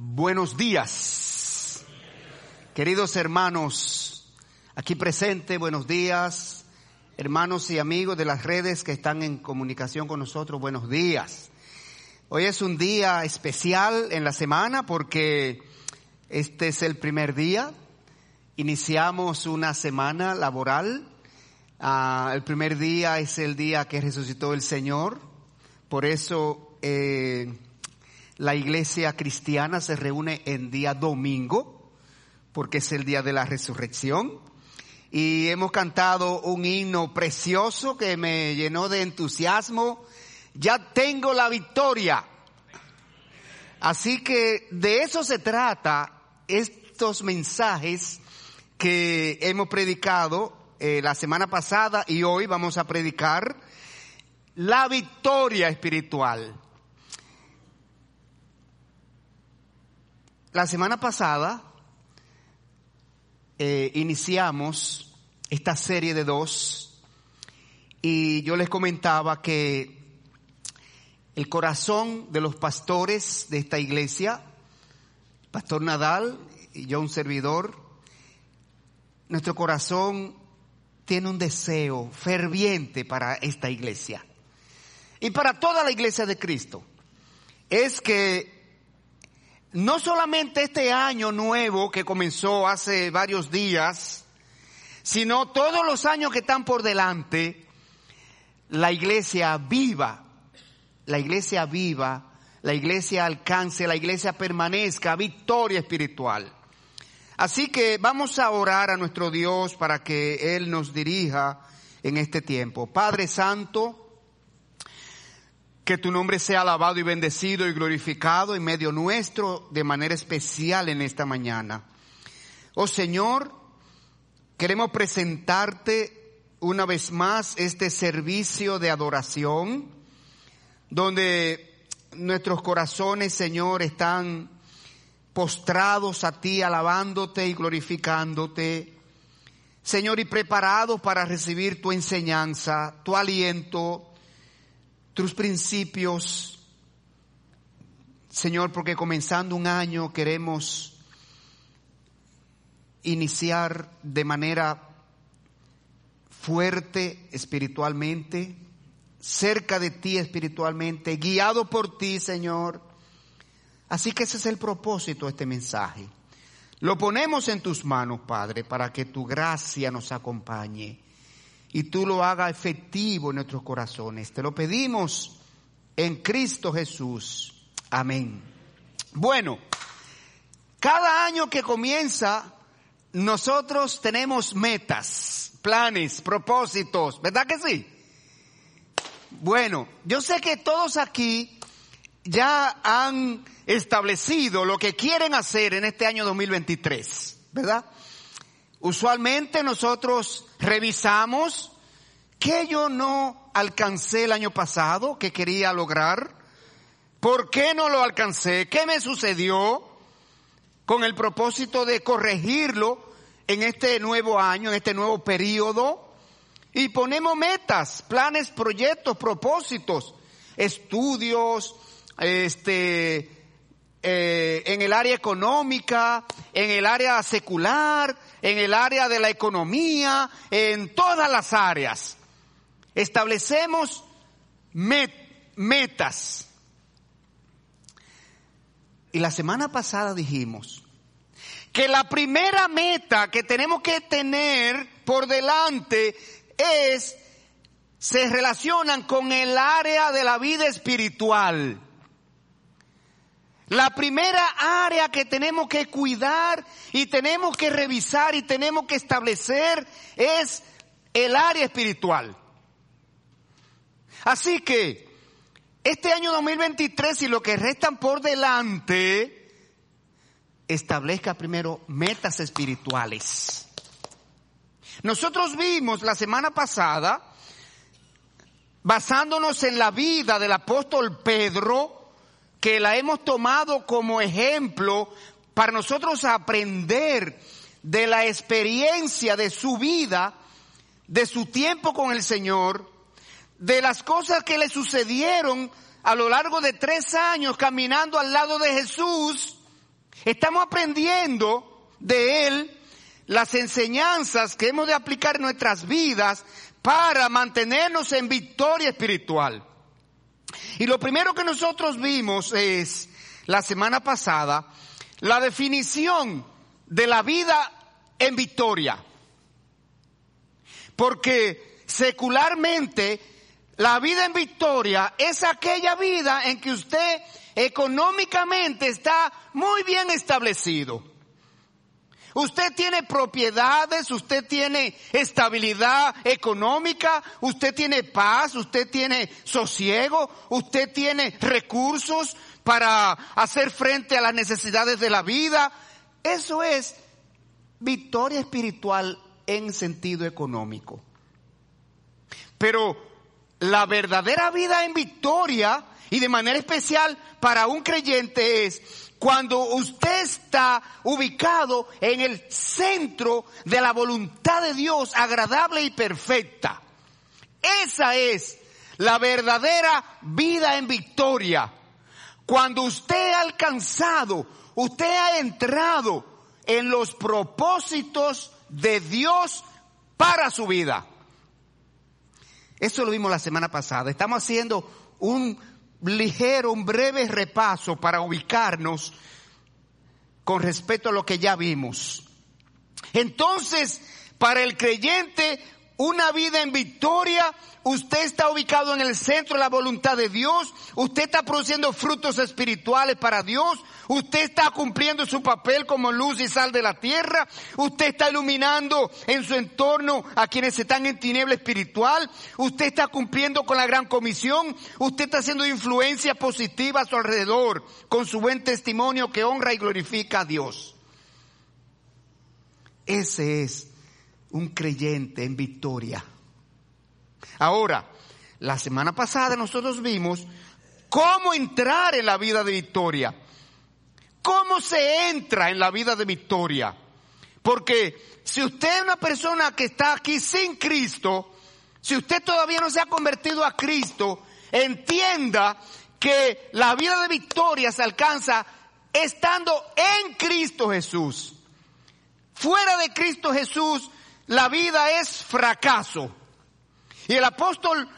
Buenos días, queridos hermanos, aquí presente, buenos días, hermanos y amigos de las redes que están en comunicación con nosotros, buenos días. Hoy es un día especial en la semana porque este es el primer día, iniciamos una semana laboral, Ah, el primer día es el día que resucitó el Señor, por eso eh, la iglesia cristiana se reúne en día domingo, porque es el día de la resurrección. Y hemos cantado un himno precioso que me llenó de entusiasmo. Ya tengo la victoria. Así que de eso se trata estos mensajes que hemos predicado eh, la semana pasada y hoy vamos a predicar la victoria espiritual. La semana pasada eh, iniciamos esta serie de dos y yo les comentaba que el corazón de los pastores de esta iglesia, Pastor Nadal y yo un servidor, nuestro corazón tiene un deseo ferviente para esta iglesia y para toda la iglesia de Cristo. Es que no solamente este año nuevo que comenzó hace varios días, sino todos los años que están por delante, la iglesia viva, la iglesia viva, la iglesia alcance, la iglesia permanezca, victoria espiritual. Así que vamos a orar a nuestro Dios para que Él nos dirija en este tiempo. Padre Santo, que tu nombre sea alabado y bendecido y glorificado en medio nuestro de manera especial en esta mañana. Oh Señor, queremos presentarte una vez más este servicio de adoración, donde nuestros corazones, Señor, están postrados a ti, alabándote y glorificándote. Señor, y preparados para recibir tu enseñanza, tu aliento, tus principios. Señor, porque comenzando un año queremos iniciar de manera fuerte espiritualmente, cerca de ti espiritualmente, guiado por ti, Señor Así que ese es el propósito de este mensaje. Lo ponemos en tus manos, Padre, para que tu gracia nos acompañe y tú lo hagas efectivo en nuestros corazones. Te lo pedimos en Cristo Jesús. Amén. Bueno, cada año que comienza, nosotros tenemos metas, planes, propósitos, ¿verdad que sí? Bueno, yo sé que todos aquí ya han establecido lo que quieren hacer en este año 2023, ¿verdad? Usualmente nosotros revisamos qué yo no alcancé el año pasado, que quería lograr, por qué no lo alcancé, qué me sucedió, con el propósito de corregirlo en este nuevo año, en este nuevo periodo, y ponemos metas, planes, proyectos, propósitos, estudios, este, eh, en el área económica, en el área secular, en el área de la economía, en todas las áreas. Establecemos metas. Y la semana pasada dijimos que la primera meta que tenemos que tener por delante es, se relacionan con el área de la vida espiritual. La primera área que tenemos que cuidar y tenemos que revisar y tenemos que establecer es el área espiritual. Así que este año 2023 y lo que restan por delante, establezca primero metas espirituales. Nosotros vimos la semana pasada, basándonos en la vida del apóstol Pedro, que la hemos tomado como ejemplo para nosotros aprender de la experiencia de su vida, de su tiempo con el Señor, de las cosas que le sucedieron a lo largo de tres años caminando al lado de Jesús, Estamos aprendiendo de Él las enseñanzas que hemos de aplicar en nuestras vidas para mantenernos en victoria espiritual. Y lo primero que nosotros vimos es, la semana pasada, la definición de la vida en victoria. Porque secularmente la vida en victoria es aquella vida en que usted económicamente está muy bien establecido. Usted tiene propiedades, usted tiene estabilidad económica, usted tiene paz, usted tiene sosiego, usted tiene recursos para hacer frente a las necesidades de la vida. Eso es victoria espiritual en sentido económico. Pero la verdadera vida en victoria y de manera especial para un creyente es cuando usted está ubicado en el centro de la voluntad de Dios agradable y perfecta. Esa es la verdadera vida en victoria. Cuando usted ha alcanzado, usted ha entrado en los propósitos de Dios para su vida. Eso lo vimos la semana pasada. Estamos haciendo un ligero, un breve repaso para ubicarnos con respecto a lo que ya vimos. Entonces, para el creyente, una vida en victoria, usted está ubicado en el centro de la voluntad de Dios, usted está produciendo frutos espirituales para Dios, usted está cumpliendo su papel como luz y sal de la tierra, usted está iluminando en su entorno a quienes están en tiniebla espiritual, usted está cumpliendo con la gran comisión, usted está haciendo influencia positiva a su alrededor con su buen testimonio que honra y glorifica a Dios. Ese es un creyente en victoria. Ahora, la semana pasada nosotros vimos cómo entrar en la vida de victoria. ¿Cómo se entra en la vida de victoria? Porque si usted es una persona que está aquí sin Cristo, si usted todavía no se ha convertido a Cristo, entienda que la vida de victoria se alcanza estando en Cristo Jesús. Fuera de Cristo Jesús, la vida es fracaso. Y el apóstol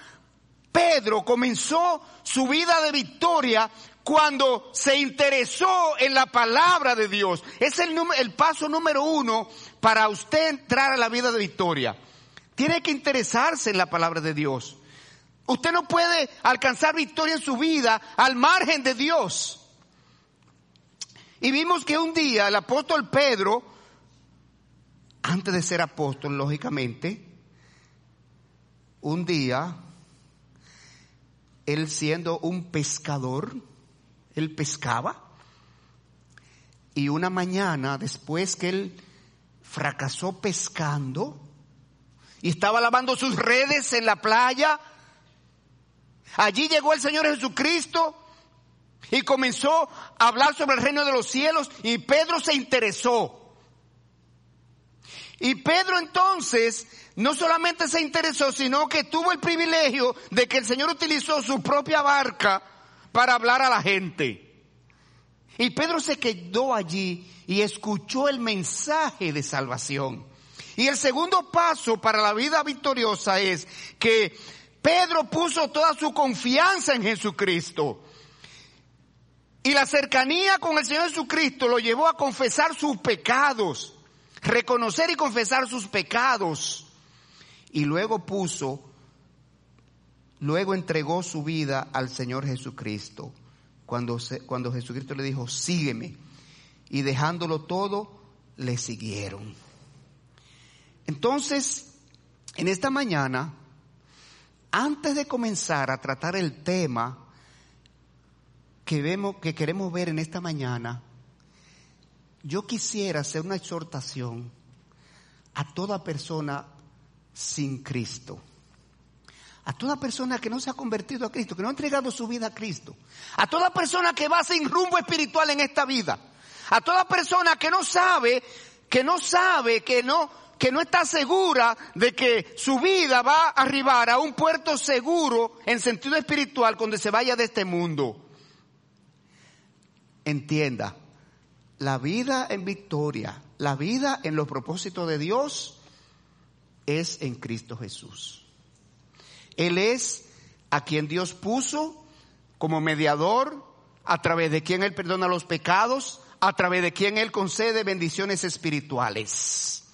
Pedro comenzó su vida de victoria cuando se interesó en la palabra de Dios. Es el, paso número uno para usted entrar a la vida de victoria. Tiene que interesarse en la palabra de Dios. Usted no puede alcanzar victoria en su vida al margen de Dios. Y vimos que un día el apóstol Pedro antes de ser apóstol, lógicamente, un día, él siendo un pescador, él pescaba, y una mañana, después que él fracasó pescando, y estaba lavando sus redes en la playa, allí llegó el Señor Jesucristo, y comenzó a hablar sobre el reino de los cielos, y Pedro se interesó. Y Pedro entonces no solamente se interesó, sino que tuvo el privilegio de que el Señor utilizó su propia barca para hablar a la gente. Y Pedro se quedó allí y escuchó el mensaje de salvación. Y el segundo paso para la vida victoriosa es que Pedro puso toda su confianza en Jesucristo. Y la cercanía con el Señor Jesucristo lo llevó a confesar sus pecados reconocer y confesar sus pecados. Y luego puso, luego entregó su vida al Señor Jesucristo. Cuando, cuando Jesucristo le dijo, sígueme. Y dejándolo todo, le siguieron. Entonces, en esta mañana, antes de comenzar a tratar el tema que vemos, que queremos ver en esta mañana, yo quisiera hacer una exhortación a toda persona sin Cristo. A toda persona que no se ha convertido a Cristo, que no ha entregado su vida a Cristo. A toda persona que va sin rumbo espiritual en esta vida. A toda persona que no sabe, que no sabe, que no, que no está segura de que su vida va a arribar a un puerto seguro en sentido espiritual cuando se vaya de este mundo. Entienda, la vida en victoria, la vida en los propósitos de Dios es en Cristo Jesús. Él es a quien Dios puso como mediador, a través de quien Él perdona los pecados, a través de quien Él concede bendiciones espirituales.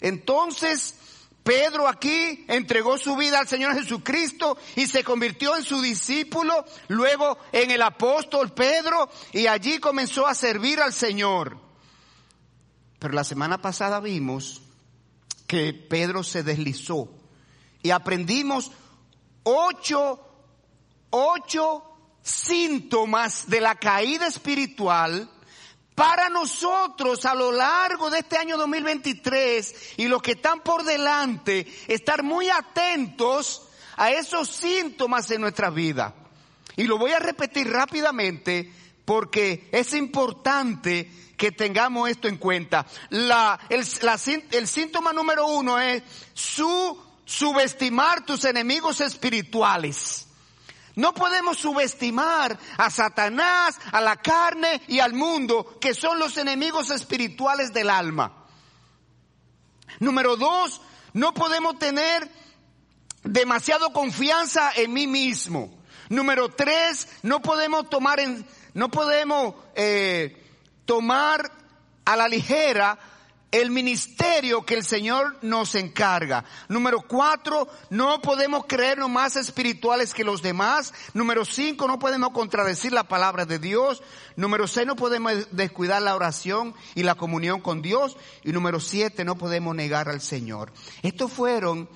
Entonces, Pedro aquí entregó su vida al Señor Jesucristo y se convirtió en su discípulo, luego en el apóstol Pedro y allí comenzó a servir al Señor. Pero la semana pasada vimos que Pedro se deslizó y aprendimos ocho, ocho síntomas de la caída espiritual para nosotros a lo largo de este año 2023 y los que están por delante, estar muy atentos a esos síntomas en nuestra vida. Y lo voy a repetir rápidamente porque es importante que tengamos esto en cuenta. La, el, el síntoma número uno es su subestimar tus enemigos espirituales. No podemos subestimar a Satanás, a la carne y al mundo, que son los enemigos espirituales del alma. Número dos, no podemos tener demasiado confianza en mí mismo. Número tres, no podemos tomar en, no podemos eh, tomar a la ligera el ministerio que el Señor nos encarga. Número cuatro, no podemos creernos más espirituales que los demás. Número cinco, no podemos contradecir la palabra de Dios. Número seis, no podemos descuidar la oración y la comunión con Dios. Y número siete, no podemos negar al Señor. Estos fueron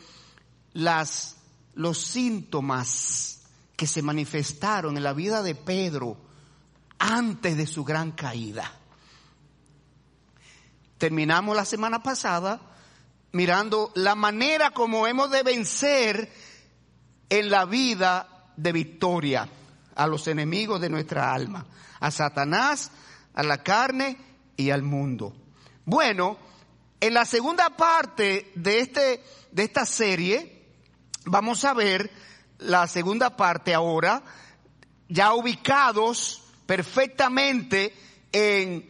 las, los síntomas que se manifestaron en la vida de Pedro antes de su gran caída terminamos la semana pasada mirando la manera como hemos de vencer en la vida de victoria a los enemigos de nuestra alma, a Satanás, a la carne y al mundo. Bueno, en la segunda parte de este de esta serie vamos a ver la segunda parte ahora ya ubicados perfectamente en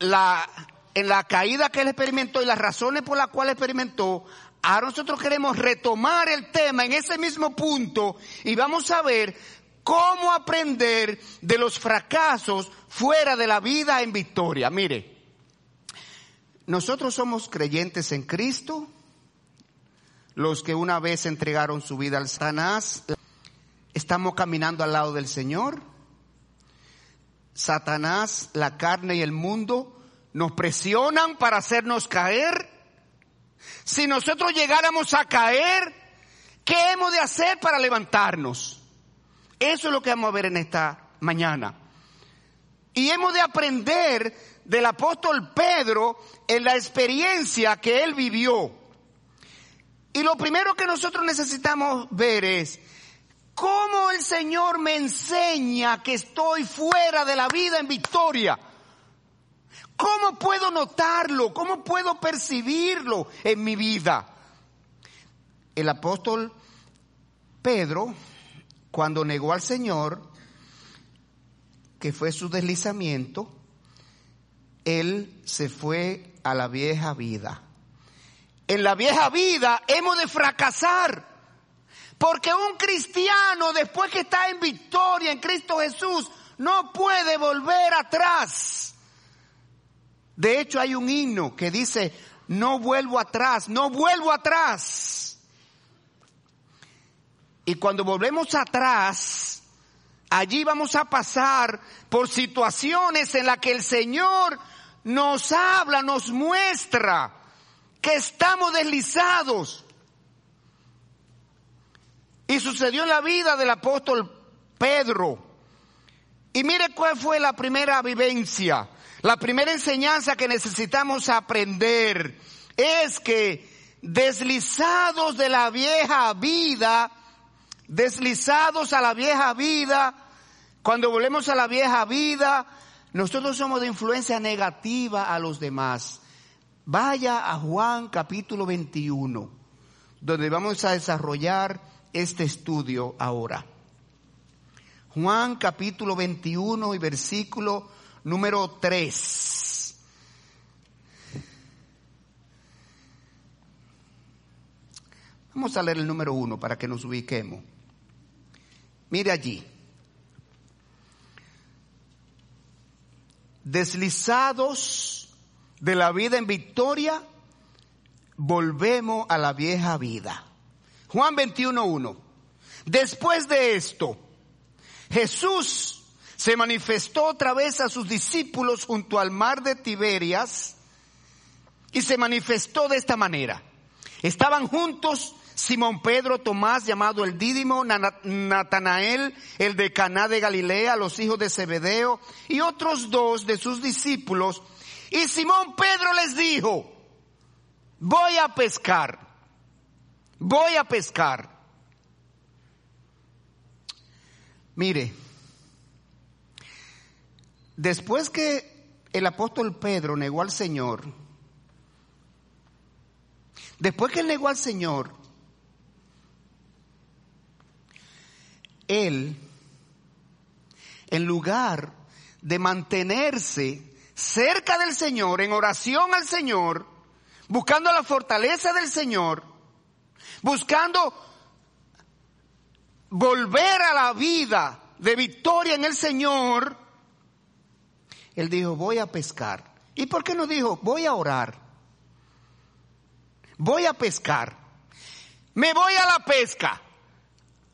la en la caída que él experimentó y las razones por las cuales experimentó, ahora nosotros queremos retomar el tema en ese mismo punto y vamos a ver cómo aprender de los fracasos fuera de la vida en victoria. Mire, nosotros somos creyentes en Cristo, los que una vez entregaron su vida al Satanás, estamos caminando al lado del Señor. Satanás, la carne y el mundo nos presionan para hacernos caer. Si nosotros llegáramos a caer, ¿qué hemos de hacer para levantarnos? Eso es lo que vamos a ver en esta mañana. Y hemos de aprender del apóstol Pedro en la experiencia que él vivió. Y lo primero que nosotros necesitamos ver es cómo el Señor me enseña que estoy fuera de la vida en victoria. ¿Cómo puedo notarlo? ¿Cómo puedo percibirlo en mi vida? El apóstol Pedro, cuando negó al Señor, que fue su deslizamiento, él se fue a la vieja vida. En la vieja vida hemos de fracasar. Porque un cristiano, después que está en victoria en Cristo Jesús, no puede volver atrás. De hecho, hay un himno que dice, no vuelvo atrás, no vuelvo atrás. Y cuando volvemos atrás, allí vamos a pasar por situaciones en las que el Señor nos habla, nos muestra que estamos deslizados. Y sucedió en la vida del apóstol Pedro. Y mire cuál fue la primera vivencia. La primera enseñanza que necesitamos aprender es que deslizados de la vieja vida, deslizados a la vieja vida, cuando volvemos a la vieja vida, nosotros somos de influencia negativa a los demás. Vaya a Juan capítulo 21, donde vamos a desarrollar este estudio ahora. Juan capítulo 21 y versículo Número tres. Vamos a leer el número uno para que nos ubiquemos. Mire allí. Deslizados de la vida en victoria, volvemos a la vieja vida. Juan 21.1. Después de esto, Jesús se manifestó otra vez a sus discípulos junto al mar de Tiberias y se manifestó de esta manera. Estaban juntos Simón Pedro, Tomás, llamado el Dídimo, Natanael, el de Caná de Galilea, los hijos de Zebedeo, y otros dos de sus discípulos. Y Simón Pedro les dijo, voy a pescar, voy a pescar. Mire, después que el apóstol Pedro negó al Señor, después que él negó al Señor, él, en lugar de mantenerse cerca del Señor, en oración al Señor, buscando la fortaleza del Señor, buscando volver a la vida de victoria en el Señor, él dijo, voy a pescar. ¿Y por qué no dijo, voy a orar? Voy a pescar. Me voy a la pesca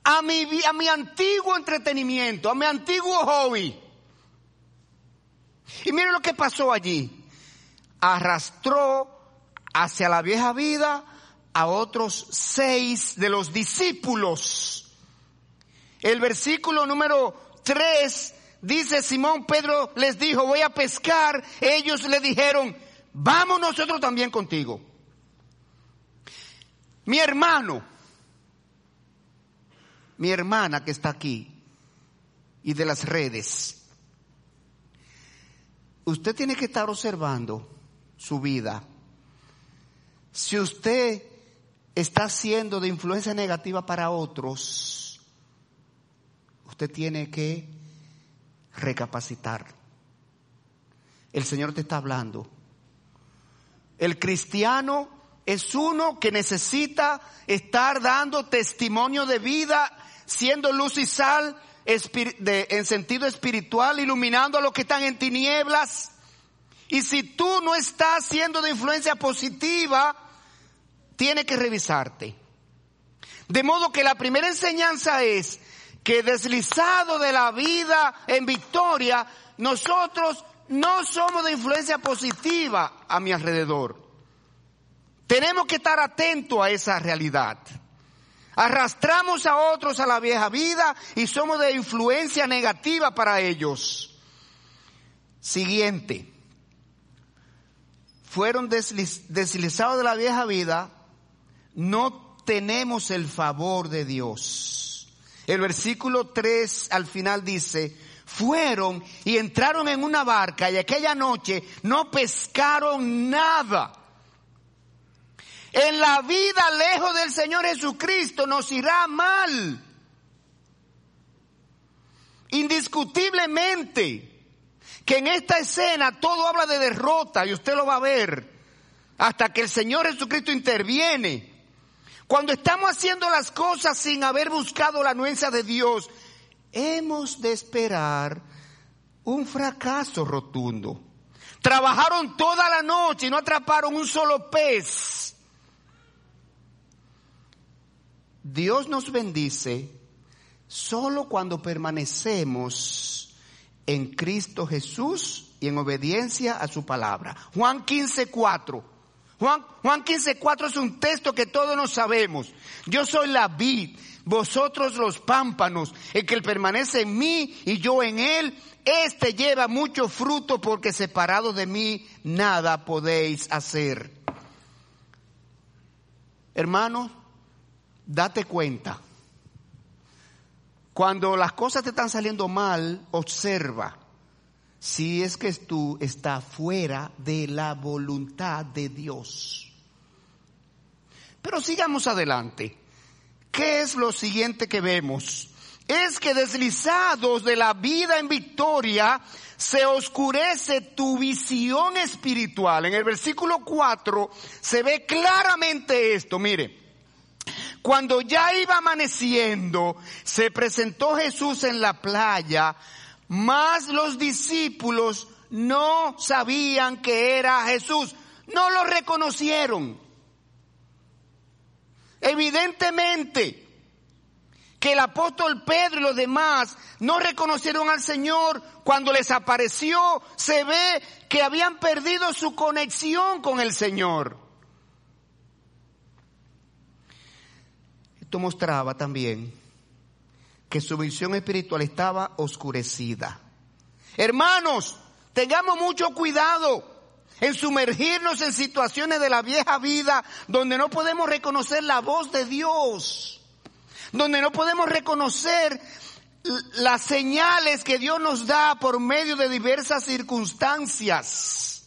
a mi, a mi antiguo entretenimiento, a mi antiguo hobby. Y mire lo que pasó allí. Arrastró hacia la vieja vida a otros seis de los discípulos. El versículo número tres dice Simón Pedro les dijo voy a pescar. Ellos le dijeron vamos nosotros también contigo. Mi hermano, mi hermana que está aquí y de las redes, usted tiene que estar observando su vida. Si usted está siendo de influencia negativa para otros, usted tiene que recapacitar. El Señor te está hablando. El cristiano es uno que necesita estar dando testimonio de vida siendo luz y sal en sentido espiritual, iluminando a los que están en tinieblas. Y si tú no estás siendo de influencia positiva, tiene que revisarte. De modo que la primera enseñanza es que deslizado de la vida en victoria, nosotros no somos de influencia positiva a mi alrededor. Tenemos que estar atentos a esa realidad. Arrastramos a otros a la vieja vida y somos de influencia negativa para ellos. Siguiente. Fueron deslizados de la vieja vida, no tenemos el favor de Dios. El versículo 3 al final dice, fueron y entraron en una barca y aquella noche no pescaron nada. En la vida lejos del Señor Jesucristo nos irá mal. Indiscutiblemente que en esta escena todo habla de derrota y usted lo va a ver hasta que el Señor Jesucristo interviene. Cuando estamos haciendo las cosas sin haber buscado la anuencia de Dios, hemos de esperar un fracaso rotundo. Trabajaron toda la noche y no atraparon un solo pez. Dios nos bendice solo cuando permanecemos en Cristo Jesús y en obediencia a su palabra. Juan 15, 4. Juan, Juan 15, 4 es un texto que todos nos sabemos. Yo soy la vid, vosotros los pámpanos, el que permanece en mí y yo en él, este lleva mucho fruto porque separado de mí nada podéis hacer. Hermanos, date cuenta. Cuando las cosas te están saliendo mal, observa si es que tú estás fuera de la voluntad de Dios. Pero sigamos adelante. ¿Qué es lo siguiente que vemos? Es que deslizados de la vida en victoria, se oscurece tu visión espiritual. En el versículo 4 se ve claramente esto, mire. Cuando ya iba amaneciendo, se presentó Jesús en la playa, mas los discípulos no sabían que era Jesús, no lo reconocieron. Evidentemente que el apóstol Pedro y los demás no reconocieron al Señor cuando les apareció, se ve que habían perdido su conexión con el Señor. Esto mostraba también que su visión espiritual estaba oscurecida. Hermanos, tengamos mucho cuidado en sumergirnos en situaciones de la vieja vida donde no podemos reconocer la voz de Dios, donde no podemos reconocer las señales que Dios nos da por medio de diversas circunstancias,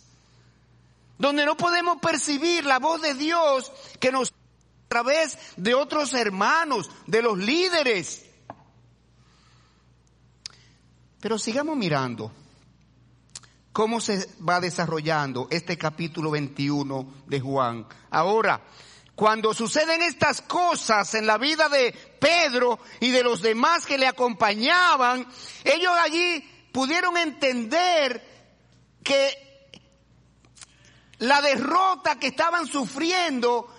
donde no podemos percibir la voz de Dios que nos a través de otros hermanos, de los líderes. Pero sigamos mirando cómo se va desarrollando este capítulo 21 de Juan. Ahora, cuando suceden estas cosas en la vida de Pedro y de los demás que le acompañaban, ellos allí pudieron entender que la derrota que estaban sufriendo,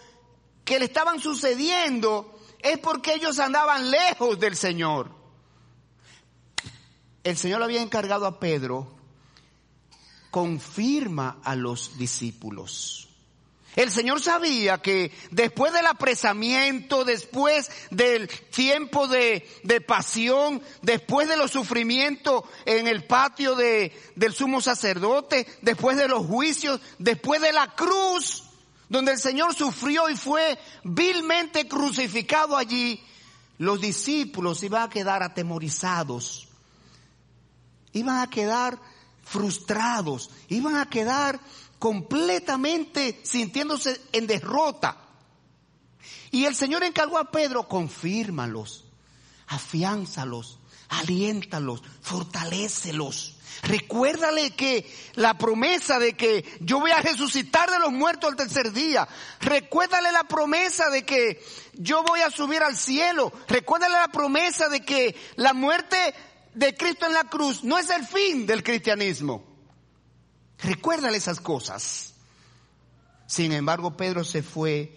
que le estaban sucediendo, es porque ellos andaban lejos del Señor. El Señor había encargado a Pedro confirma a los discípulos. El Señor sabía que después del apresamiento, después del tiempo de, pasión, después de los sufrimientos en el patio de, del sumo sacerdote, después de los juicios, después de la cruz, donde el Señor sufrió y fue vilmente crucificado allí, los discípulos iban a quedar atemorizados, iban a quedar frustrados, iban a quedar completamente sintiéndose en derrota. Y el Señor encargó a Pedro, confírmalos, afiánzalos, aliéntalos, fortalécelos. Recuérdale que la promesa de que yo voy a resucitar de los muertos al tercer día. Recuérdale la promesa de que yo voy a subir al cielo. Recuérdale la promesa de que la muerte de Cristo en la cruz no es el fin del cristianismo. Recuérdale esas cosas. Sin embargo, Pedro se fue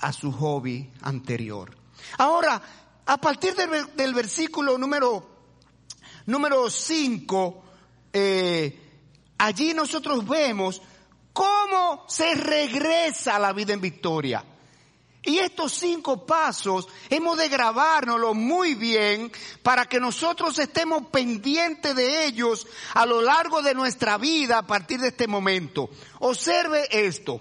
a su hobby anterior. Ahora, a partir del, versículo número número 5, eh, allí nosotros vemos cómo se regresa a la vida en victoria. Y estos cinco pasos hemos de grabárnoslo muy bien para que nosotros estemos pendientes de ellos a lo largo de nuestra vida a partir de este momento. Observe esto.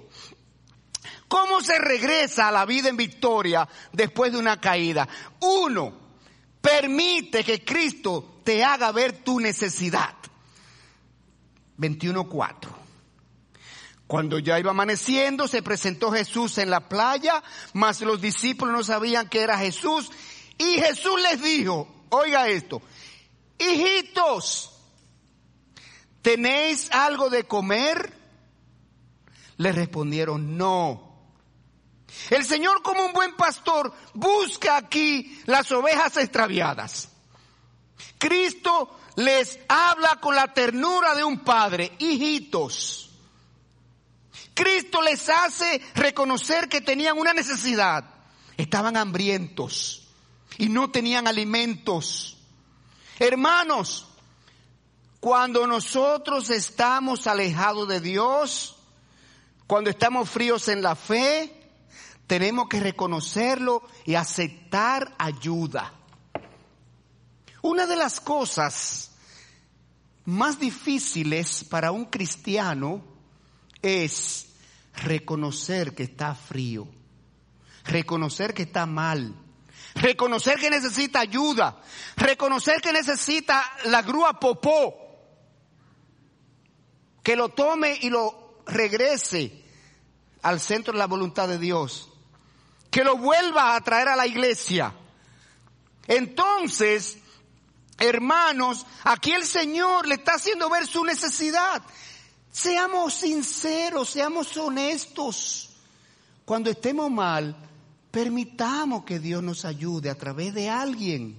¿Cómo se regresa a la vida en victoria después de una caída? Uno, permite que Cristo te haga ver tu necesidad. 21.4. Cuando ya iba amaneciendo, se presentó Jesús en la playa, mas los discípulos no sabían que era Jesús. Y Jesús les dijo, oiga esto, hijitos, ¿tenéis algo de comer? Le respondieron, no. El Señor como un buen pastor busca aquí las ovejas extraviadas. Cristo les habla con la ternura de un padre, hijitos. Cristo les hace reconocer que tenían una necesidad. Estaban hambrientos y no tenían alimentos. Hermanos, cuando nosotros estamos alejados de Dios, cuando estamos fríos en la fe, tenemos que reconocerlo y aceptar ayuda. Una de las cosas más difíciles para un cristiano es reconocer que está frío, reconocer que está mal, reconocer que necesita ayuda, reconocer que necesita la grúa popó, que lo tome y lo regrese al centro de la voluntad de Dios, que lo vuelva a traer a la iglesia. Entonces, hermanos, aquí el Señor le está haciendo ver su necesidad. Seamos sinceros, seamos honestos. Cuando estemos mal, permitamos que Dios nos ayude a través de alguien.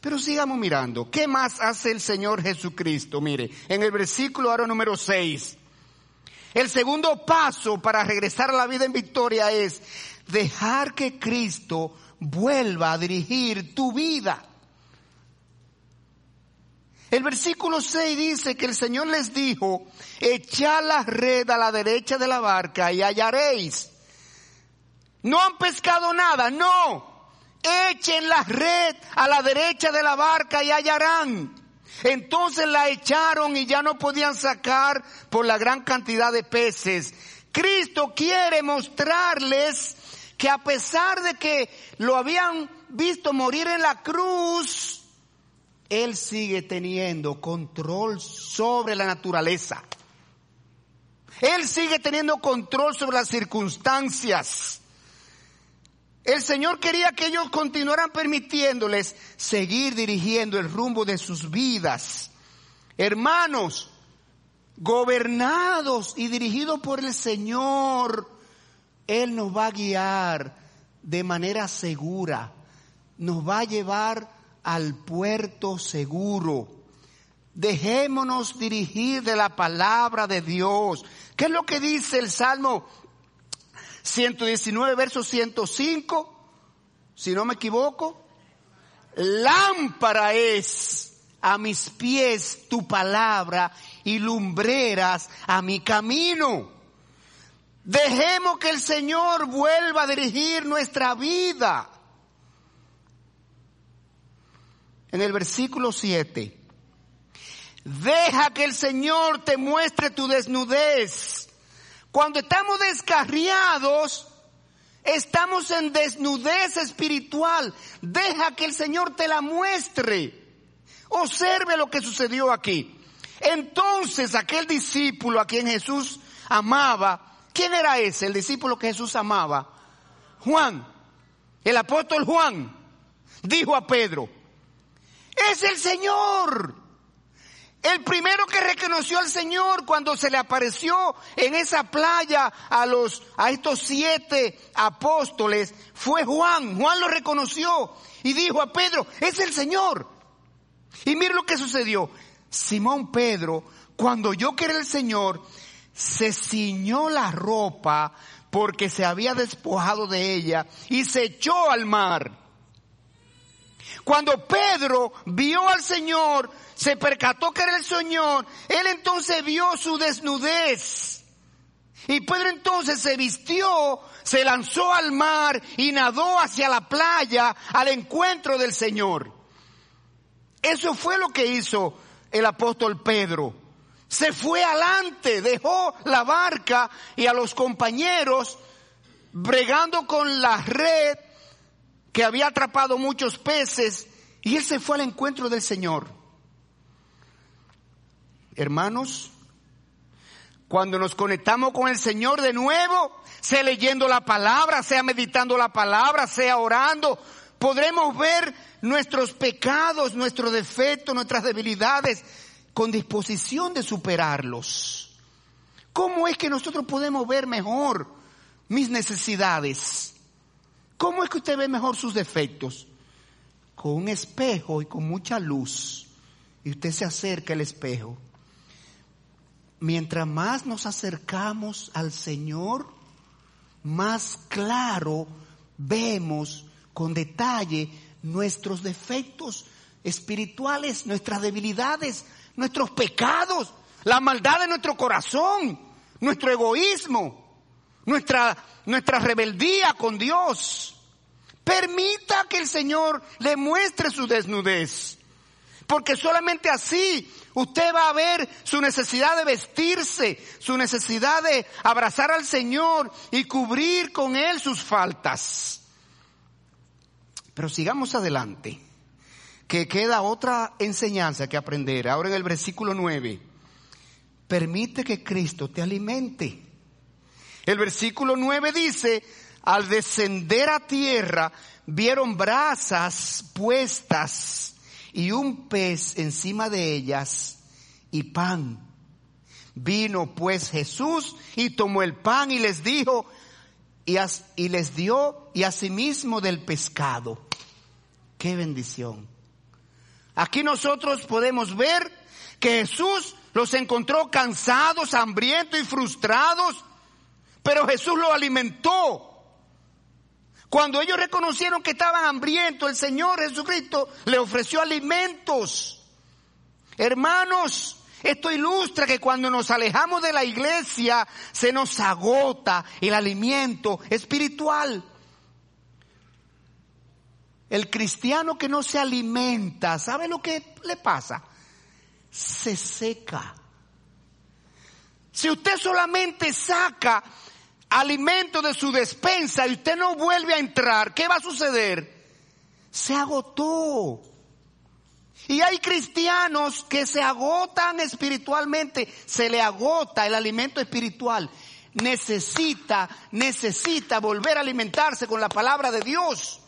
Pero sigamos mirando. ¿Qué más hace el Señor Jesucristo? Mire, en el versículo ahora número 6. El segundo paso para regresar a la vida en victoria es dejar que Cristo vuelva a dirigir tu vida. El versículo 6 dice que el Señor les dijo, echad la red a la derecha de la barca y hallaréis. No han pescado nada, no. Echen la red a la derecha de la barca y hallarán. Entonces la echaron y ya no podían sacar por la gran cantidad de peces. Cristo quiere mostrarles que a pesar de que lo habían visto morir en la cruz, Él sigue teniendo control sobre la naturaleza. Él sigue teniendo control sobre las circunstancias. El Señor quería que ellos continuaran permitiéndoles seguir dirigiendo el rumbo de sus vidas. Hermanos, gobernados y dirigidos por el Señor, Él nos va a guiar de manera segura, nos va a llevar al puerto seguro. Dejémonos dirigir de la palabra de Dios. ¿Qué es lo que dice el Salmo 119, verso 105, si no me equivoco. Lámpara es a mis pies tu palabra y lumbreras a mi camino. Dejemos que el Señor vuelva a dirigir nuestra vida. En el versículo 7, deja que el Señor te muestre tu desnudez cuando estamos descarriados, estamos en desnudez espiritual. Deja que el Señor te la muestre. Observe lo que sucedió aquí. Entonces aquel discípulo a quien Jesús amaba, ¿quién era ese? El discípulo que Jesús amaba. Juan, el apóstol Juan, dijo a Pedro, es el Señor. El primero que reconoció al Señor cuando se le apareció en esa playa a los, a estos siete apóstoles fue Juan. Juan lo reconoció y dijo a Pedro, es el Señor. Y mire lo que sucedió. Simón Pedro, cuando yo que era el Señor, se ciñó la ropa porque se había despojado de ella y se echó al mar. Cuando Pedro vio al Señor, se percató que era el Señor, él entonces vio su desnudez. Y Pedro entonces se vistió, se lanzó al mar y nadó hacia la playa al encuentro del Señor. Eso fue lo que hizo el apóstol Pedro. Se fue adelante, dejó la barca y a los compañeros bregando con la red que había atrapado muchos peces y él se fue al encuentro del Señor. Hermanos, cuando nos conectamos con el Señor de nuevo, sea leyendo la palabra, sea meditando la palabra, sea orando, podremos ver nuestros pecados, nuestros defectos, nuestras debilidades, con disposición de superarlos. ¿Cómo es que nosotros podemos ver mejor mis necesidades? ¿Cómo es que usted ve mejor sus defectos? Con un espejo y con mucha luz. Y usted se acerca al espejo mientras más nos acercamos al Señor, más claro vemos con detalle nuestros defectos espirituales, nuestras debilidades, nuestros pecados, la maldad de nuestro corazón, nuestro egoísmo, nuestra, nuestra rebeldía con Dios. Permita que el Señor le muestre su desnudez, porque solamente así Usted va a ver su necesidad de vestirse, su necesidad de abrazar al Señor y cubrir con Él sus faltas. Pero sigamos adelante, que queda otra enseñanza que aprender. Ahora en el versículo 9, permite que Cristo te alimente. El versículo 9 dice, al descender a tierra, vieron brasas puestas y un pez encima de ellas y pan. Vino pues Jesús y tomó el pan y les dijo, y, les dio y asimismo del pescado. Qué bendición. Aquí nosotros podemos ver que Jesús los encontró cansados, hambrientos y frustrados, pero Jesús los alimentó. Cuando ellos reconocieron que estaban hambrientos, el Señor Jesucristo le ofreció alimentos. Hermanos, esto ilustra que cuando nos alejamos de la iglesia se nos agota el alimento espiritual. El cristiano que no se alimenta, ¿sabe lo que le pasa? Se seca. Si usted solamente saca alimento de su despensa y usted no vuelve a entrar, ¿qué va a suceder? Se agotó. Y hay cristianos que se agotan espiritualmente, se le agota el alimento espiritual. Necesita, necesita volver a alimentarse con la palabra de Dios.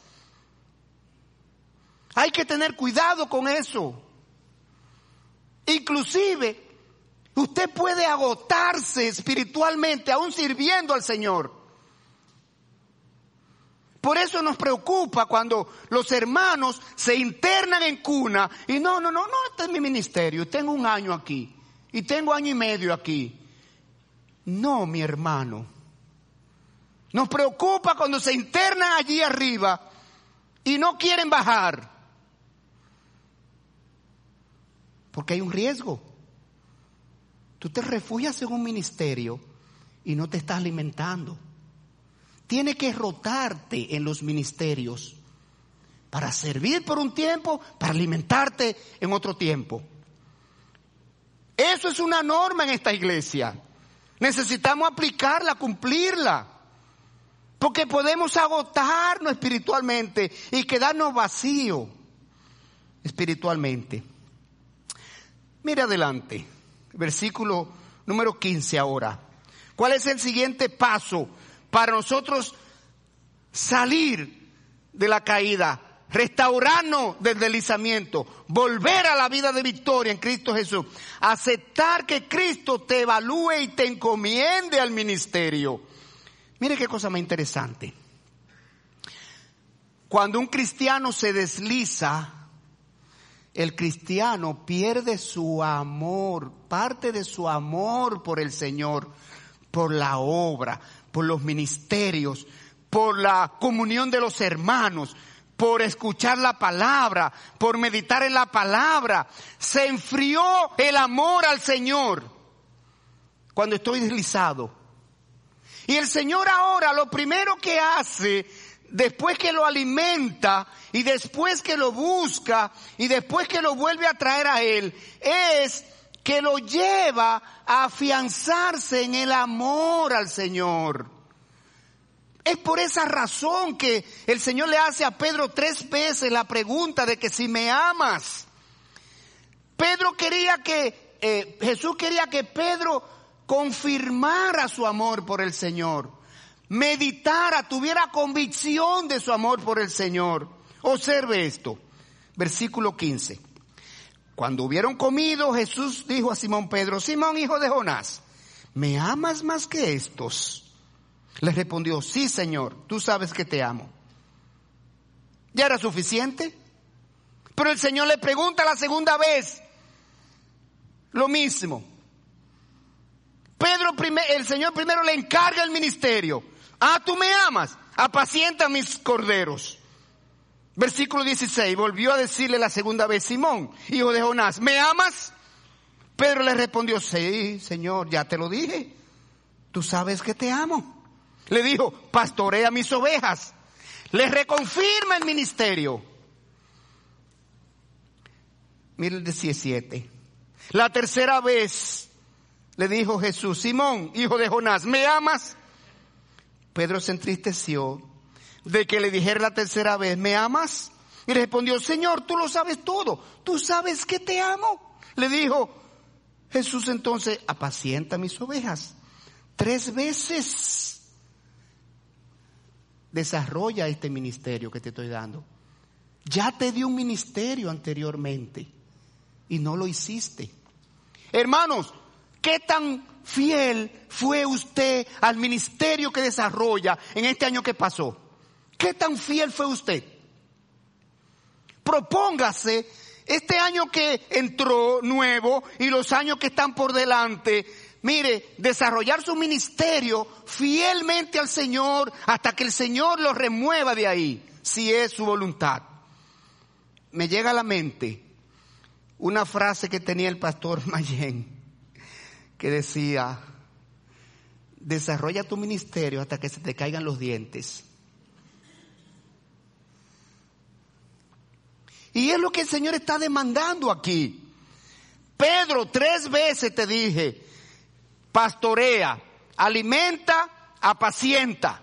Hay que tener cuidado con eso. Inclusive, Usted puede agotarse espiritualmente aún sirviendo al Señor. Por eso nos preocupa cuando los hermanos se internan en cuna y no, no, no, no, este es mi ministerio, tengo un año aquí y tengo año y medio aquí. No, mi hermano. Nos preocupa cuando se internan allí arriba y no quieren bajar. Porque hay un riesgo. Tú te refugias en un ministerio y no te estás alimentando. Tienes que rotarte en los ministerios para servir por un tiempo, para alimentarte en otro tiempo. Eso es una norma en esta iglesia. Necesitamos aplicarla, cumplirla. Porque podemos agotarnos espiritualmente y quedarnos vacíos espiritualmente. Mira adelante versículo número 15 ahora. ¿Cuál es el siguiente paso para nosotros salir de la caída? Restaurarnos del deslizamiento, volver a la vida de victoria en Cristo Jesús, aceptar que Cristo te evalúe y te encomiende al ministerio. Mire qué cosa más interesante. Cuando un cristiano se desliza, el cristiano pierde su amor, parte de su amor por el Señor, por la obra, por los ministerios, por la comunión de los hermanos, por escuchar la palabra, por meditar en la palabra. Se enfrió el amor al Señor cuando estoy deslizado. Y el Señor ahora lo primero que hace después que lo alimenta y después que lo busca y después que lo vuelve a traer a Él, es que lo lleva a afianzarse en el amor al Señor. Es por esa razón que el Señor le hace a Pedro tres veces la pregunta de que si me amas. Pedro quería que, eh, Jesús quería que Pedro confirmara su amor por el Señor meditara, tuviera convicción de su amor por el Señor. Observe esto, versículo 15. Cuando hubieron comido, Jesús dijo a Simón Pedro, Simón hijo de Jonás, ¿me amas más que estos? Le respondió, sí Señor, tú sabes que te amo. ¿Ya era suficiente? Pero el Señor le pregunta la segunda vez lo mismo. Pedro, el Señor primero le encarga el ministerio. Ah, tú me amas. Apacienta mis corderos. Versículo 16. Volvió a decirle la segunda vez, Simón, hijo de Jonás, ¿me amas? Pedro le respondió, sí, Señor, ya te lo dije. Tú sabes que te amo. Le dijo, pastorea mis ovejas. Le reconfirma el ministerio. Mira el 17. La tercera vez le dijo Jesús, Simón, hijo de Jonás, ¿me amas? Pedro se entristeció de que le dijera la tercera vez, ¿me amas? Y respondió, Señor, tú lo sabes todo, tú sabes que te amo. Le dijo Jesús entonces, apacienta mis ovejas. Tres veces desarrolla este ministerio que te estoy dando. Ya te di un ministerio anteriormente y no lo hiciste. Hermanos, ¿qué tan fiel fue usted al ministerio que desarrolla en este año que pasó? ¿Qué tan fiel fue usted? Propóngase este año que entró nuevo y los años que están por delante, mire, desarrollar su ministerio fielmente al Señor hasta que el Señor lo remueva de ahí, si es su voluntad. Me llega a la mente una frase que tenía el pastor Mayen, que decía, desarrolla tu ministerio hasta que se te caigan los dientes. Y es lo que el Señor está demandando aquí. Pedro, tres veces te dije, pastorea, alimenta, apacienta.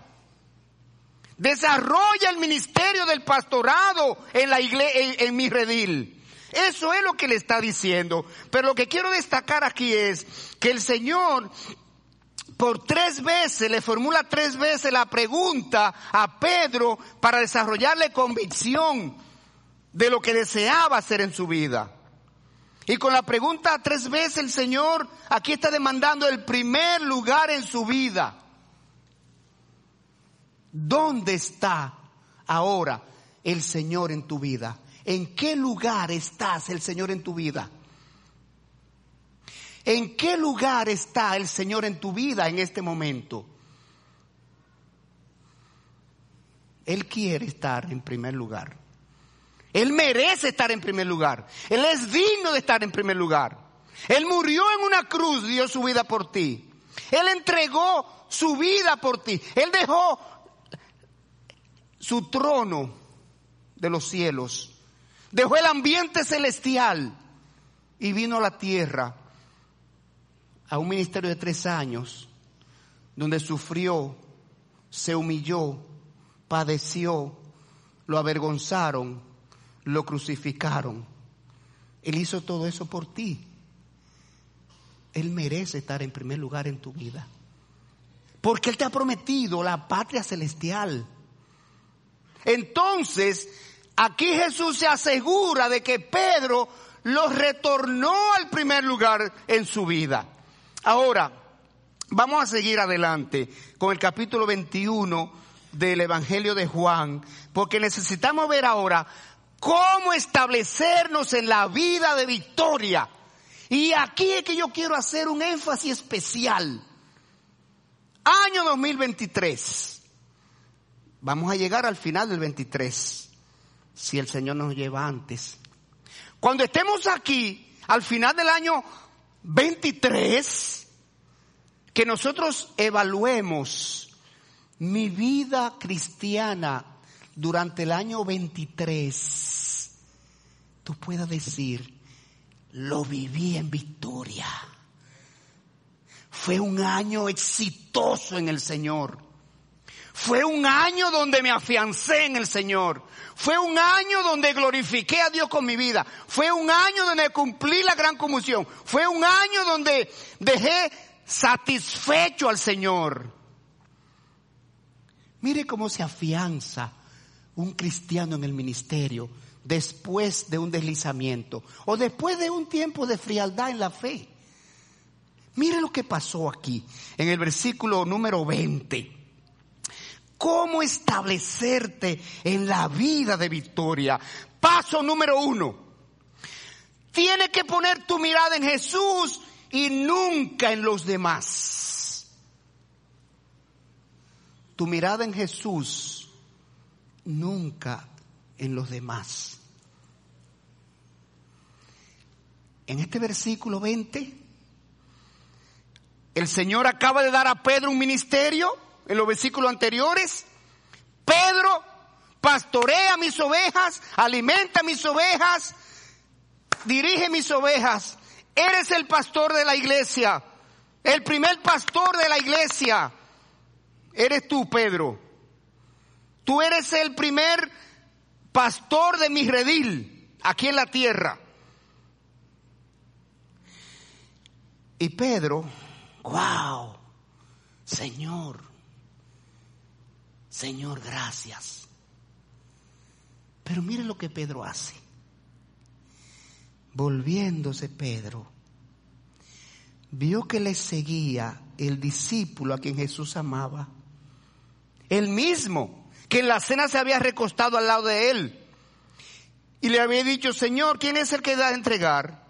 Desarrolla el ministerio del pastorado en la iglesia, en, mi redil. Eso es lo que le está diciendo. Pero lo que quiero destacar aquí es que el Señor por tres veces, le formula tres veces la pregunta a Pedro para desarrollarle convicción de lo que deseaba hacer en su vida. Y con la pregunta tres veces el Señor aquí está demandando el primer lugar en su vida. ¿Dónde está ahora el Señor en tu vida? ¿En qué lugar estás el Señor en tu vida? ¿En qué lugar está el Señor en tu vida en este momento? Él quiere estar en primer lugar. Él merece estar en primer lugar. Él es digno de estar en primer lugar. Él murió en una cruz, dio su vida por ti. Él entregó su vida por ti. Él dejó su trono de los cielos. Dejó el ambiente celestial y vino a la tierra a un ministerio de tres años donde sufrió, se humilló, padeció, lo avergonzaron lo crucificaron. Él hizo todo eso por ti. Él merece estar en primer lugar en tu vida. Porque Él te ha prometido la patria celestial. Entonces, aquí Jesús se asegura de que Pedro lo retornó al primer lugar en su vida. Ahora, vamos a seguir adelante con el capítulo 21 del Evangelio de Juan, porque necesitamos ver ahora cómo establecernos en la vida de victoria. Y aquí es que yo quiero hacer un énfasis especial. Año 2023. Vamos a llegar al final del 23, si el Señor nos lleva antes. Cuando estemos aquí, al final del año 23, que nosotros evaluemos mi vida cristiana durante el año 23, tú puedas decir, lo viví en victoria. Fue un año exitoso en el Señor. Fue un año donde me afiancé en el Señor. Fue un año donde glorifiqué a Dios con mi vida. Fue un año donde cumplí la gran comisión. Fue un año donde dejé satisfecho al Señor. Mire cómo se afianza un cristiano en el ministerio después de un deslizamiento o después de un tiempo de frialdad en la fe. Mire lo que pasó aquí en el versículo número 20. ¿Cómo establecerte en la vida de victoria? Paso número uno. Tienes que poner tu mirada en Jesús y nunca en los demás. Tu mirada en Jesús nunca en los demás. En este versículo 20, el Señor acaba de dar a Pedro un ministerio en los versículos anteriores. Pedro pastorea mis ovejas, alimenta mis ovejas, dirige mis ovejas. Eres el pastor de la iglesia, el primer pastor de la iglesia. Eres tú, Pedro. Tú eres el primer pastor de mi redil aquí en la tierra. Y Pedro, wow, Señor, Señor, gracias. Pero mire lo que Pedro hace. Volviéndose Pedro, vio que le seguía el discípulo a quien Jesús amaba. El mismo que en la cena se había recostado al lado de él. Y le había dicho, Señor, ¿quién es el que da a entregar?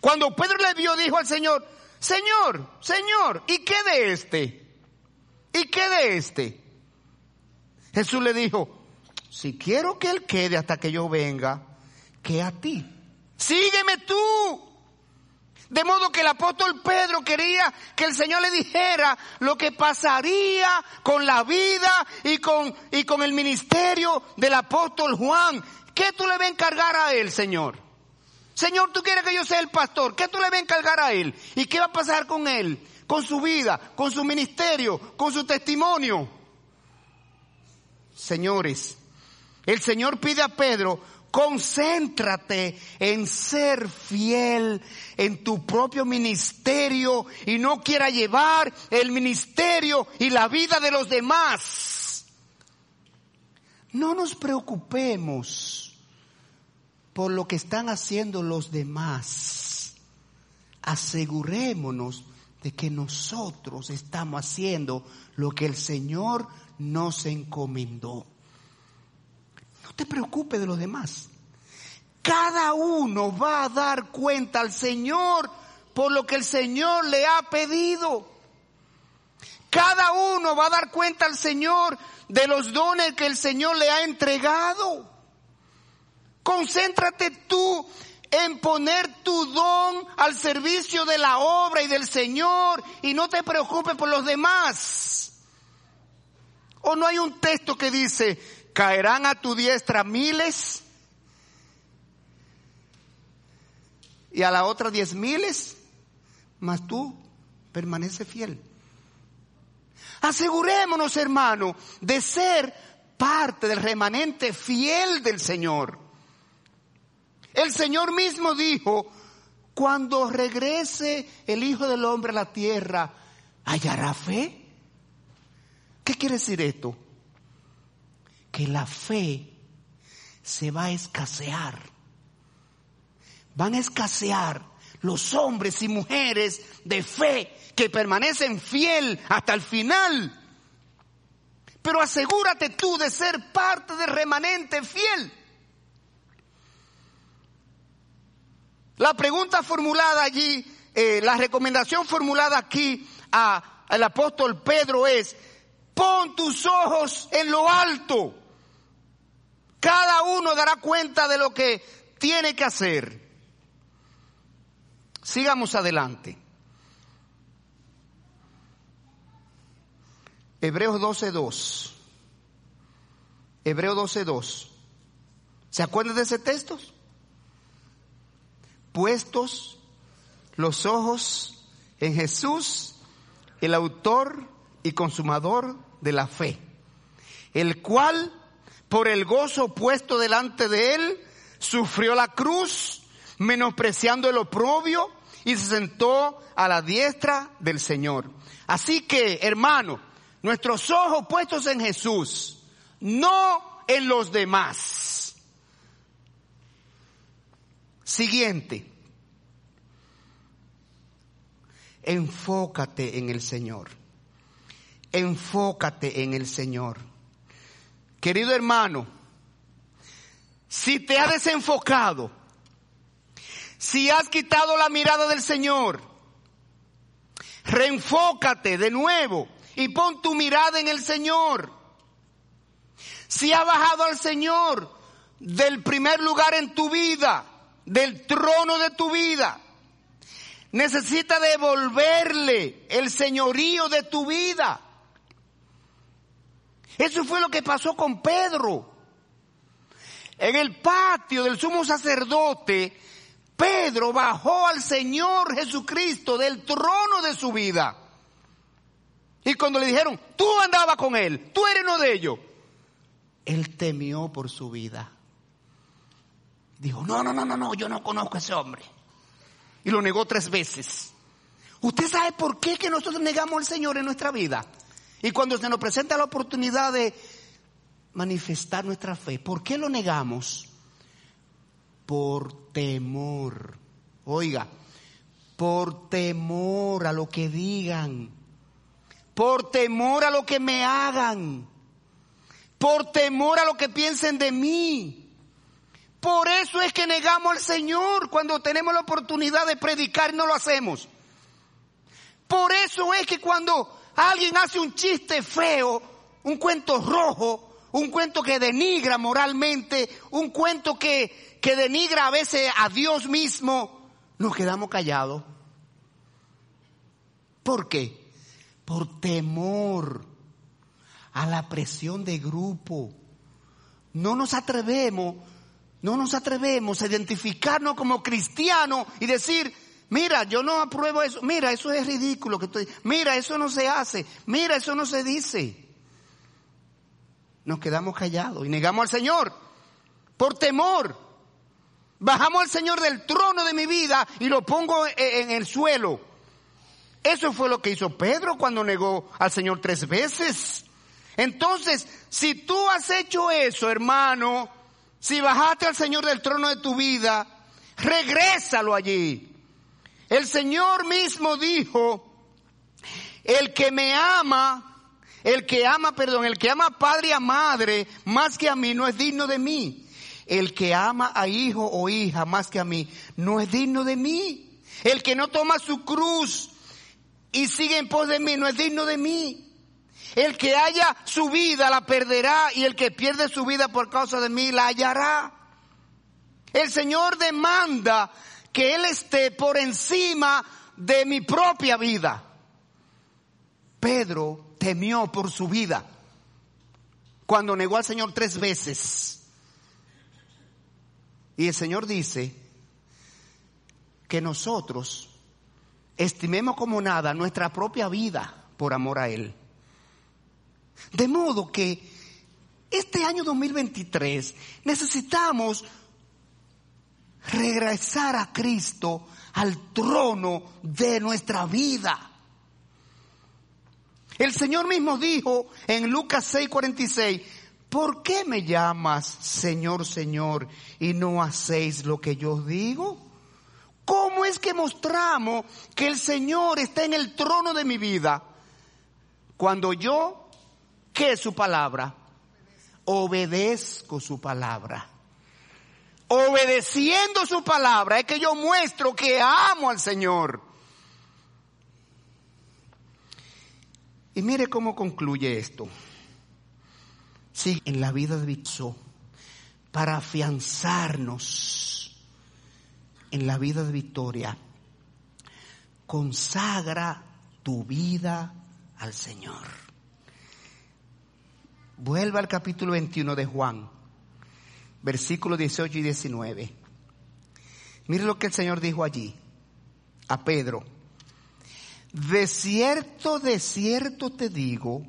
Cuando Pedro le vio, dijo al Señor, Señor, Señor, ¿y qué de este? ¿Y qué de este? Jesús le dijo, si quiero que él quede hasta que yo venga, que a ti. Sígueme tú. De modo que el apóstol Pedro quería que el Señor le dijera lo que pasaría con la vida y con, y con el ministerio del apóstol Juan. ¿Qué tú le vas a encargar a él, Señor? Señor, tú quieres que yo sea el pastor. ¿Qué tú le vas a encargar a él? ¿Y qué va a pasar con él? Con su vida, con su ministerio, con su testimonio. Señores, el Señor pide a Pedro Concéntrate en ser fiel en tu propio ministerio y no quiera llevar el ministerio y la vida de los demás. No nos preocupemos por lo que están haciendo los demás. Asegurémonos de que nosotros estamos haciendo lo que el Señor nos encomendó te preocupes de los demás. Cada uno va a dar cuenta al Señor por lo que el Señor le ha pedido. Cada uno va a dar cuenta al Señor de los dones que el Señor le ha entregado. Concéntrate tú en poner tu don al servicio de la obra y del Señor y no te preocupes por los demás. O no hay un texto que dice, caerán a tu diestra miles y a la otra diez miles, mas tú permanece fiel. Asegurémonos, hermano, de ser parte del remanente fiel del Señor. El Señor mismo dijo, cuando regrese el Hijo del Hombre a la tierra, ¿hallará fe? ¿Qué quiere decir esto? que la fe se va a escasear. Van a escasear los hombres y mujeres de fe que permanecen fiel hasta el final. Pero asegúrate tú de ser parte del remanente fiel. La pregunta formulada allí, eh, la recomendación formulada aquí al apóstol Pedro es, pon tus ojos en lo alto cada uno dará cuenta de lo que tiene que hacer. Sigamos adelante. Hebreos 12.2. Hebreos 12.2. ¿Se acuerdan de ese texto? Puestos los ojos en Jesús, el autor y consumador de la fe, el cual por el gozo puesto delante de él, sufrió la cruz, menospreciando el oprobio, y se sentó a la diestra del Señor. Así que, hermano, nuestros ojos puestos en Jesús, no en los demás. Siguiente. Enfócate en el Señor. Enfócate en el Señor. Querido hermano, si te ha desenfocado, si has quitado la mirada del Señor, reenfócate de nuevo y pon tu mirada en el Señor. Si ha bajado al Señor del primer lugar en tu vida, del trono de tu vida, necesita devolverle el señorío de tu vida. Eso fue lo que pasó con Pedro. En el patio del sumo sacerdote, Pedro bajó al Señor Jesucristo del trono de su vida. Y cuando le dijeron, tú andabas con él, tú eres uno de ellos, él temió por su vida. Dijo, no, no, no, no, no, yo no conozco a ese hombre. Y lo negó tres veces. ¿Usted sabe por qué que nosotros negamos al Señor en nuestra vida? Y cuando se nos presenta la oportunidad de manifestar nuestra fe, ¿por qué lo negamos? Por temor. Oiga, por temor a lo que digan. por temor a lo que me hagan, por temor a lo que piensen de mí. Por eso es que negamos al Señor cuando tenemos la oportunidad de predicar y no lo hacemos. Por eso es que cuando alguien hace un chiste feo, un cuento rojo, un cuento que denigra moralmente, un cuento que, que denigra a veces a Dios mismo, nos quedamos callados. ¿Por qué? Por temor a la presión de grupo. No nos atrevemos, no nos atrevemos a identificarnos como cristianos y decir, mira, yo no apruebo eso, mira, eso es ridículo que mira, eso no se hace, mira, eso no se dice. Nos quedamos callados y negamos al Señor por temor. Bajamos al Señor del trono de mi vida y lo pongo en el suelo. Eso fue lo que hizo Pedro cuando negó al Señor tres veces. Entonces, si tú has hecho eso, hermano, si bajaste al Señor del trono de tu vida, regrésalo allí. El Señor mismo dijo, el que me ama, el que ama, perdón, el que ama a padre y a madre más que a mí no es digno de mí. El que ama a hijo o hija más que a mí no es digno de mí. El que no toma su cruz y sigue en pos de mí no es digno de mí. El que haya su vida la perderá y el que pierde su vida por causa de mí la hallará. El Señor demanda que Él esté por encima de mi propia vida. Pedro temió por su vida cuando negó al Señor tres veces. Y el Señor dice que nosotros estimemos como nada nuestra propia vida por amor a Él. De modo que este año 2023 necesitamos regresar a Cristo al trono de nuestra vida. El Señor mismo dijo en Lucas 6:46, ¿por qué me llamas Señor, Señor y no hacéis lo que yo digo? ¿Cómo es que mostramos que el Señor está en el trono de mi vida? Cuando yo, ¿qué es su palabra? Obedezco su palabra. Obedeciendo su palabra es que yo muestro que amo al Señor. Y mire cómo concluye esto. Sí, en la vida de Victor, para afianzarnos en la vida de Victoria, consagra tu vida al Señor. Vuelva al capítulo 21 de Juan, versículos 18 y 19. Mire lo que el Señor dijo allí a Pedro. De cierto, de cierto te digo,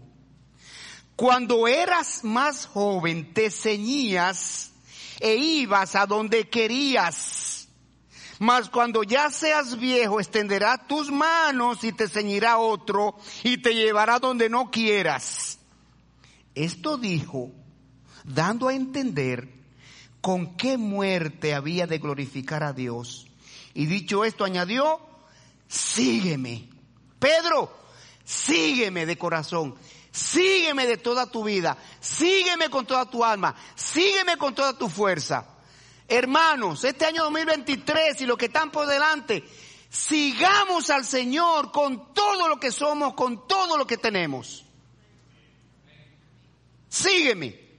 cuando eras más joven te ceñías e ibas a donde querías. Mas cuando ya seas viejo extenderá tus manos y te ceñirá otro y te llevará donde no quieras. Esto dijo, dando a entender con qué muerte había de glorificar a Dios. Y dicho esto añadió, sígueme. Pedro, sígueme de corazón, sígueme de toda tu vida, sígueme con toda tu alma, sígueme con toda tu fuerza. Hermanos, este año 2023 y lo que están por delante, sigamos al Señor con todo lo que somos, con todo lo que tenemos. Sígueme.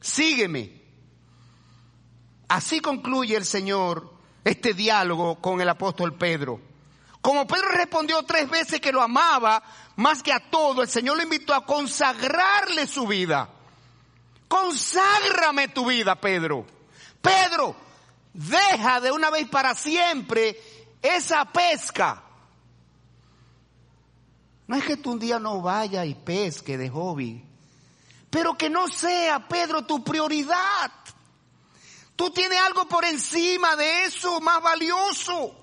Sígueme. Así concluye el Señor este diálogo con el apóstol Pedro. Como Pedro respondió tres veces que lo amaba más que a todo, el Señor le invitó a consagrarle su vida. Conságrame tu vida, Pedro. Pedro, deja de una vez para siempre esa pesca. No es que tú un día no vayas y pesque de hobby, pero que no sea, Pedro, tu prioridad. Tú tienes algo por encima de eso más valioso.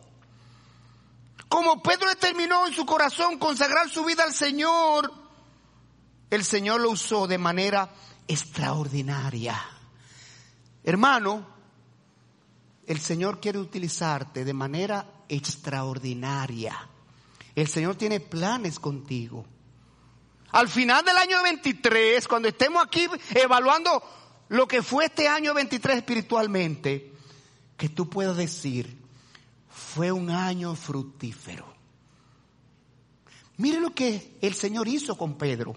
Como Pedro determinó en su corazón consagrar su vida al Señor, el Señor lo usó de manera extraordinaria. Hermano, el Señor quiere utilizarte de manera extraordinaria El Señor tiene planes contigo. Al final del año 23, cuando estemos aquí evaluando lo que fue este año 23 espiritualmente, que tú puedas decir, fue un año fructífero. Mire lo que el Señor hizo con Pedro.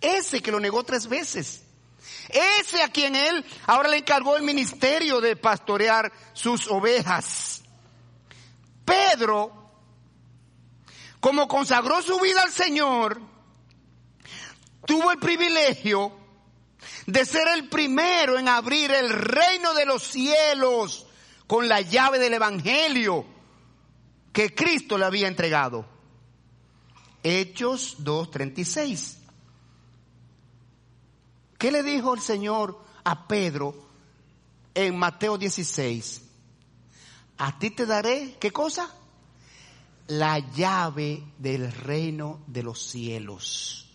Ese que lo negó tres veces. Ese a quien él ahora le encargó el ministerio de pastorear sus ovejas. Pedro, como consagró su vida al Señor, tuvo el privilegio de ser el primero en abrir el reino de los cielos con la llave del Evangelio que Cristo le había entregado. Hechos 2.36. ¿Qué le dijo el Señor a Pedro en Mateo 16? A ti te daré, ¿qué cosa? La llave del reino de los cielos.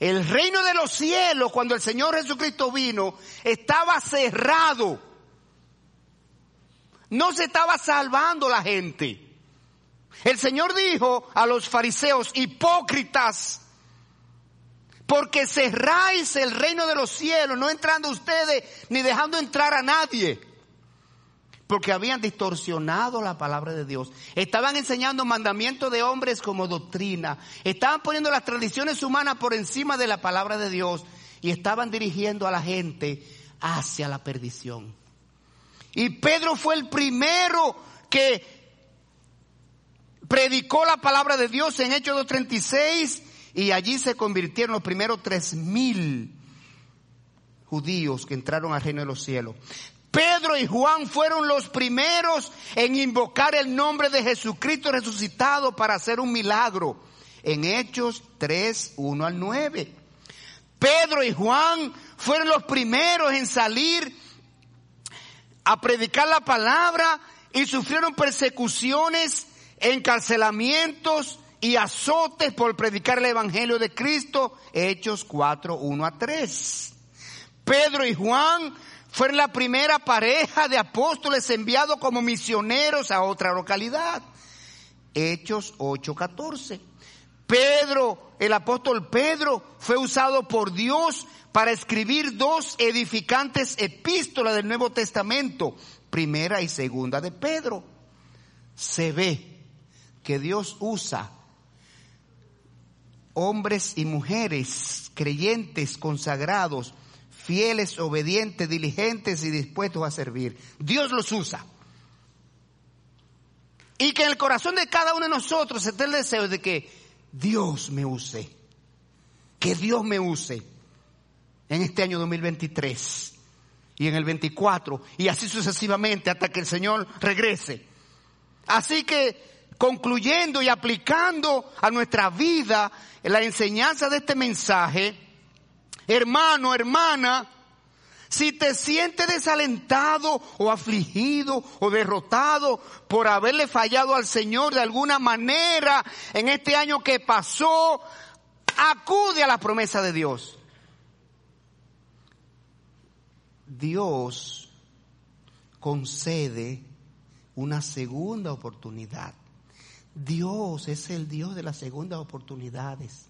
El reino de los cielos, cuando el Señor Jesucristo vino, estaba cerrado. No se estaba salvando la gente. El Señor dijo a los fariseos, hipócritas, porque cerráis el reino de los cielos, no entrando ustedes ni dejando entrar a nadie. Porque habían distorsionado la palabra de Dios. Estaban enseñando mandamientos de hombres como doctrina. Estaban poniendo las tradiciones humanas por encima de la palabra de Dios. Y estaban dirigiendo a la gente hacia la perdición. Y Pedro fue el primero que predicó la palabra de Dios en Hechos 2.36 y allí se convirtieron los primeros tres mil judíos que entraron al reino de los cielos. Pedro y Juan fueron los primeros en invocar el nombre de Jesucristo resucitado para hacer un milagro. En Hechos 3, 1 al 9. Pedro y Juan fueron los primeros en salir a predicar la palabra y sufrieron persecuciones, encarcelamientos, y azotes por predicar el Evangelio de Cristo, Hechos 4, 1 a 3. Pedro y Juan fueron la primera pareja de apóstoles enviados como misioneros a otra localidad, Hechos 8, 14. Pedro, el apóstol Pedro, fue usado por Dios para escribir dos edificantes epístolas del Nuevo Testamento, primera y segunda de Pedro. Se ve que Dios usa hombres y mujeres creyentes, consagrados, fieles, obedientes, diligentes y dispuestos a servir. Dios los usa. Y que en el corazón de cada uno de nosotros esté el deseo de que Dios me use. Que Dios me use en este año 2023 y en el 24 y así sucesivamente hasta que el Señor regrese. Así que concluyendo y aplicando a nuestra vida la enseñanza de este mensaje, hermano, hermana, si te sientes desalentado o afligido o derrotado por haberle fallado al Señor de alguna manera en este año que pasó, acude a la promesa de Dios. Dios concede una segunda oportunidad. Dios es el Dios de las segundas oportunidades.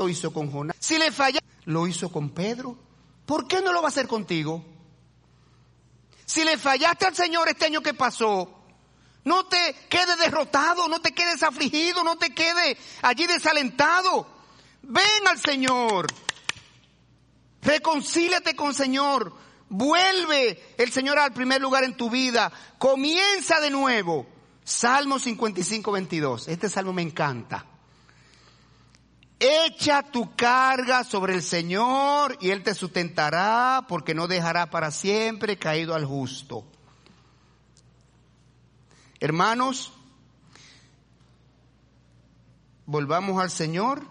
Lo hizo con Jonás. Si le falla, lo hizo con Pedro. ¿Por qué no lo va a hacer contigo? Si le fallaste al Señor este año que pasó, no te quedes derrotado, no te quedes afligido, no te quedes allí desalentado. Ven al Señor. Reconcíliate con el Señor. Vuelve el Señor al primer lugar en tu vida. Comienza de nuevo. Salmo 55, 22. Este salmo me encanta. Echa tu carga sobre el Señor y Él te sustentará porque no dejará para siempre caído al justo. Hermanos, volvamos al Señor,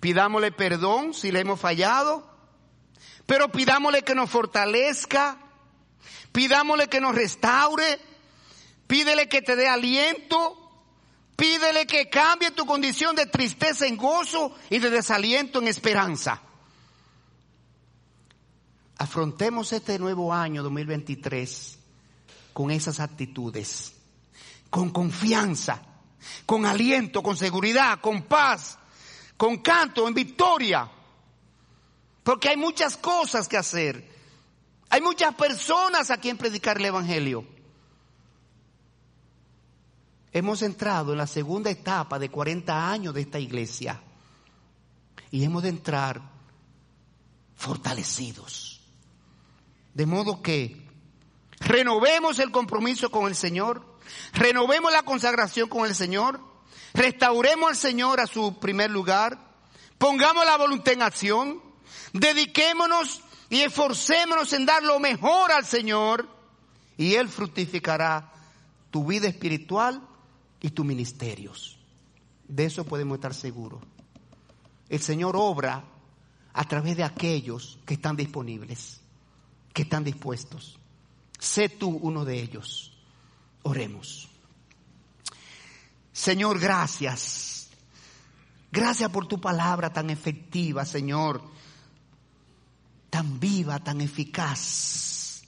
pidámosle perdón si le hemos fallado, pero pidámosle que nos fortalezca, pidámosle que nos restaure, Pídele que te dé aliento. Pídele que cambie tu condición de tristeza en gozo y de desaliento en esperanza. Afrontemos este nuevo año 2023 con esas actitudes. con confianza, con aliento, con seguridad, con paz, con canto, en victoria. Porque hay muchas cosas que hacer. Hay muchas personas a quien predicar el Evangelio. Hemos entrado en la segunda etapa de 40 años de esta iglesia y hemos de entrar fortalecidos. De modo que renovemos el compromiso con el Señor, renovemos la consagración con el Señor, restauremos al Señor a su primer lugar, pongamos la voluntad en acción, dediquémonos y esforcémonos en dar lo mejor al Señor y Él fructificará tu vida espiritual y tus ministerios. De eso podemos estar seguros. El Señor obra a través de aquellos que están disponibles, que están dispuestos. Sé tú uno de ellos. Oremos. Señor, gracias. Gracias por tu palabra tan efectiva, Señor. Tan viva, tan eficaz,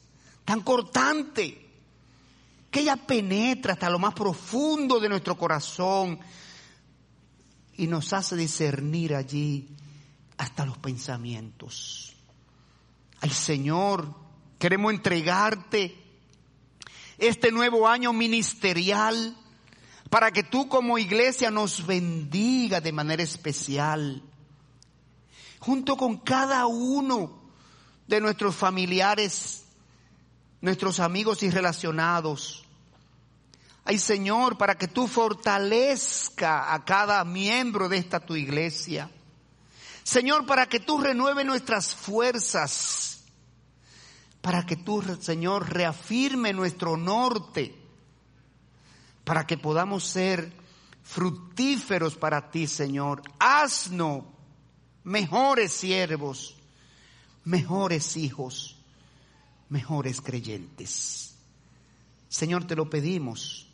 tan cortante que ella penetra hasta lo más profundo de nuestro corazón y nos hace discernir allí hasta los pensamientos. Al Señor, queremos entregarte este nuevo año ministerial para que tú como iglesia nos bendiga de manera especial, junto con cada uno de nuestros familiares, nuestros amigos y relacionados, Ay Señor, para que tú fortalezca a cada miembro de esta tu iglesia. Señor, para que tú renueve nuestras fuerzas. Para que tú, Señor, reafirme nuestro norte. Para que podamos ser fructíferos para ti, Señor. Haznos mejores siervos, mejores hijos, mejores creyentes. Señor, te lo pedimos